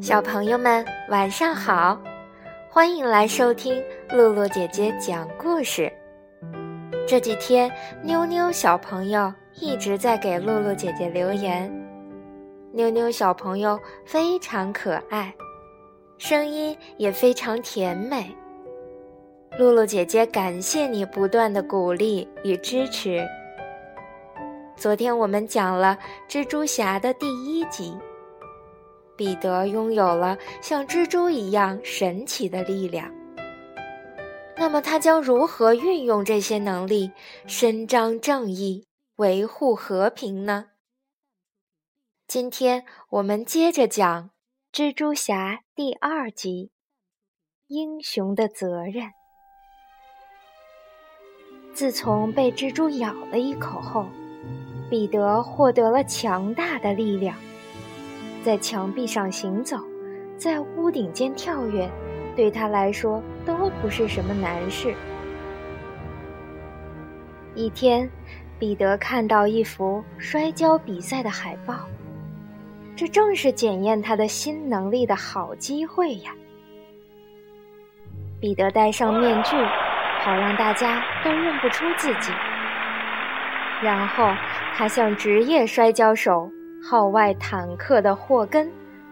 小朋友们，晚上好！欢迎来收听露露姐姐讲故事。这几天，妞妞小朋友一直在给露露姐姐留言。妞妞小朋友非常可爱，声音也非常甜美。露露姐姐感谢你不断的鼓励与支持。昨天我们讲了蜘蛛侠的第一集。彼得拥有了像蜘蛛一样神奇的力量。那么，他将如何运用这些能力，伸张正义，维护和平呢？今天我们接着讲《蜘蛛侠》第二集《英雄的责任》。自从被蜘蛛咬了一口后，彼得获得了强大的力量。在墙壁上行走，在屋顶间跳跃，对他来说都不是什么难事。一天，彼得看到一幅摔跤比赛的海报，这正是检验他的新能力的好机会呀！彼得戴上面具，好让大家都认不出自己。然后，他向职业摔跤手。号外坦克的霍根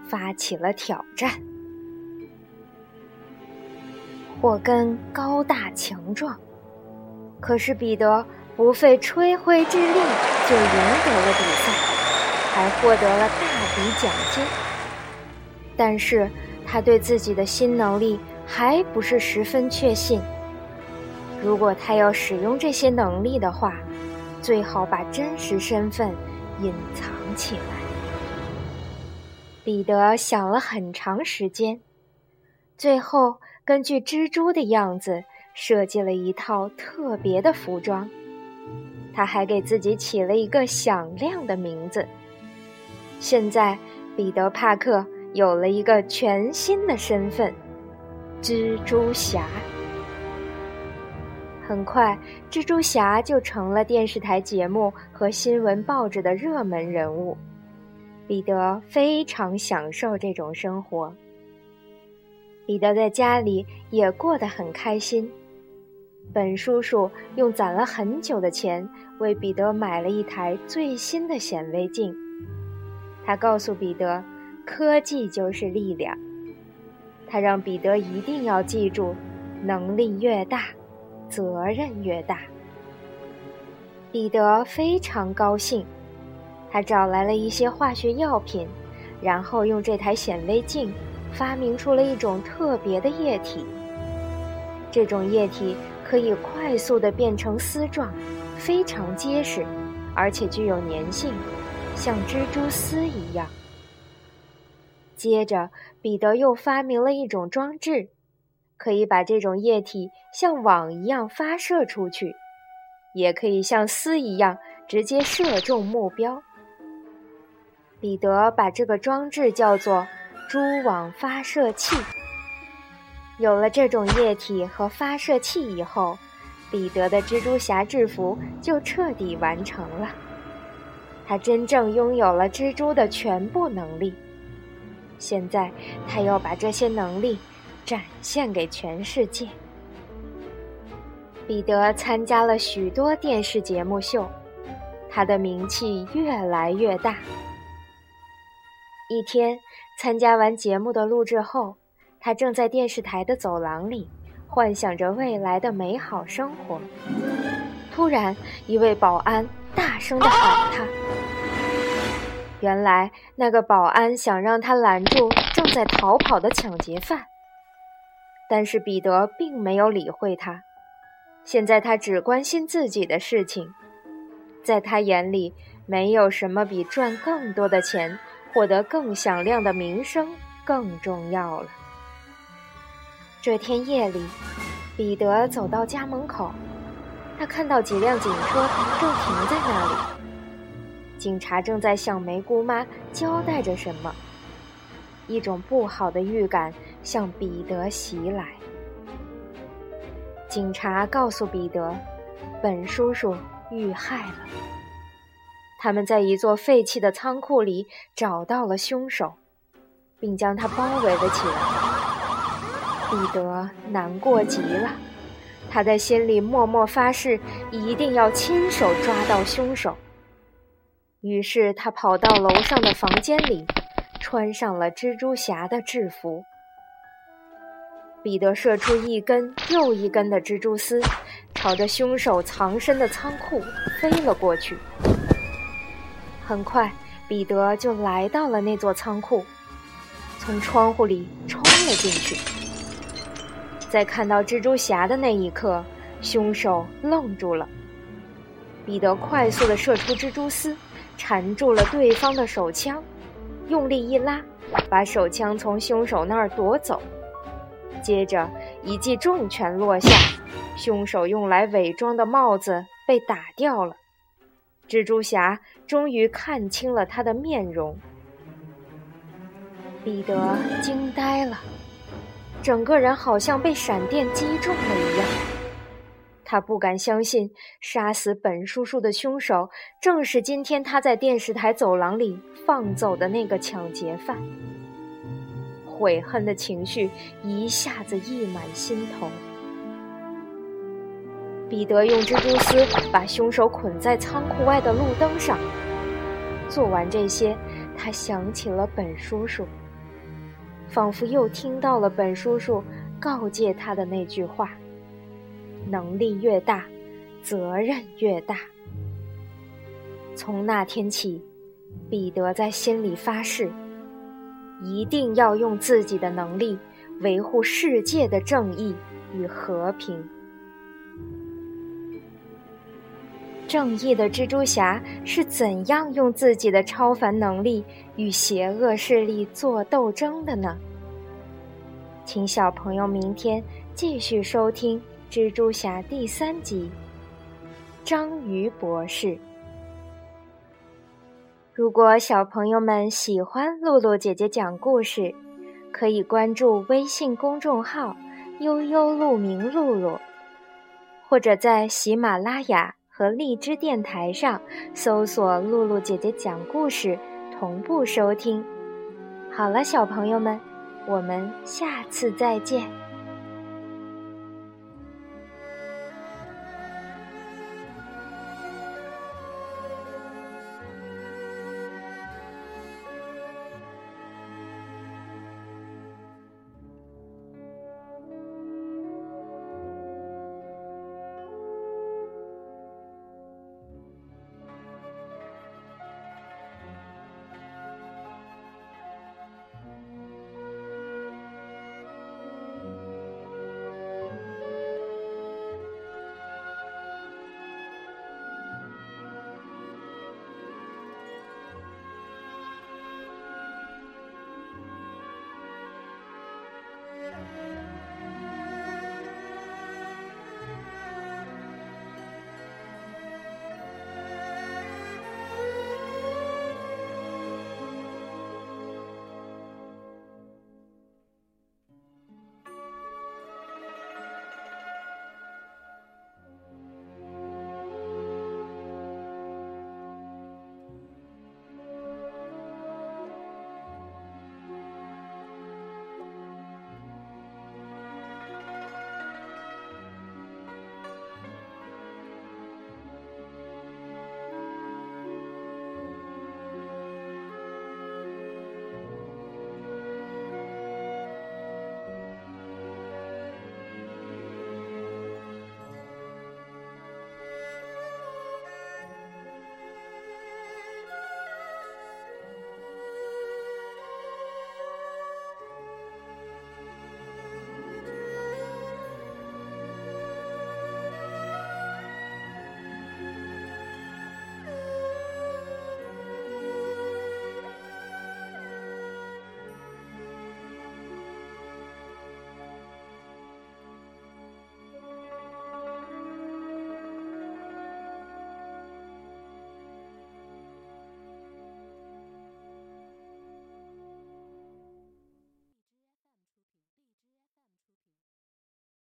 发起了挑战。霍根高大强壮，可是彼得不费吹灰之力就赢得了比赛，还获得了大笔奖金。但是他对自己的新能力还不是十分确信。如果他要使用这些能力的话，最好把真实身份隐藏。起来，彼得想了很长时间，最后根据蜘蛛的样子设计了一套特别的服装。他还给自己起了一个响亮的名字。现在，彼得·帕克有了一个全新的身份——蜘蛛侠。很快，蜘蛛侠就成了电视台节目和新闻报纸的热门人物。彼得非常享受这种生活。彼得在家里也过得很开心。本叔叔用攒了很久的钱为彼得买了一台最新的显微镜。他告诉彼得：“科技就是力量。”他让彼得一定要记住：能力越大。责任越大，彼得非常高兴。他找来了一些化学药品，然后用这台显微镜发明出了一种特别的液体。这种液体可以快速的变成丝状，非常结实，而且具有粘性，像蜘蛛丝一样。接着，彼得又发明了一种装置。可以把这种液体像网一样发射出去，也可以像丝一样直接射中目标。彼得把这个装置叫做“蛛网发射器”。有了这种液体和发射器以后，彼得的蜘蛛侠制服就彻底完成了。他真正拥有了蜘蛛的全部能力。现在，他要把这些能力。展现给全世界。彼得参加了许多电视节目秀，他的名气越来越大。一天，参加完节目的录制后，他正在电视台的走廊里幻想着未来的美好生活。突然，一位保安大声地喊他。原来，那个保安想让他拦住正在逃跑的抢劫犯。但是彼得并没有理会他，现在他只关心自己的事情，在他眼里，没有什么比赚更多的钱、获得更响亮的名声更重要了。这天夜里，彼得走到家门口，他看到几辆警车正停在那里，警察正在向梅姑妈交代着什么。一种不好的预感向彼得袭来。警察告诉彼得，本叔叔遇害了。他们在一座废弃的仓库里找到了凶手，并将他包围了起来。彼得难过极了，他在心里默默发誓，一定要亲手抓到凶手。于是他跑到楼上的房间里，穿上了蜘蛛侠的制服。彼得射出一根又一根的蜘蛛丝，朝着凶手藏身的仓库飞了过去。很快，彼得就来到了那座仓库，从窗户里冲了进去。在看到蜘蛛侠的那一刻，凶手愣住了。彼得快速地射出蜘蛛丝。缠住了对方的手枪，用力一拉，把手枪从凶手那儿夺走。接着一记重拳落下，凶手用来伪装的帽子被打掉了。蜘蛛侠终于看清了他的面容。彼得惊呆了，整个人好像被闪电击中了一样。他不敢相信，杀死本叔叔的凶手正是今天他在电视台走廊里放走的那个抢劫犯。悔恨的情绪一下子溢满心头。彼得用蜘蛛丝把凶手捆在仓库外的路灯上。做完这些，他想起了本叔叔，仿佛又听到了本叔叔告诫他的那句话。能力越大，责任越大。从那天起，彼得在心里发誓，一定要用自己的能力维护世界的正义与和平。正义的蜘蛛侠是怎样用自己的超凡能力与邪恶势力做斗争的呢？请小朋友明天继续收听。蜘蛛侠第三集，章鱼博士。如果小朋友们喜欢露露姐姐讲故事，可以关注微信公众号“悠悠鹿鸣露露”，或者在喜马拉雅和荔枝电台上搜索“露露姐姐讲故事”，同步收听。好了，小朋友们，我们下次再见。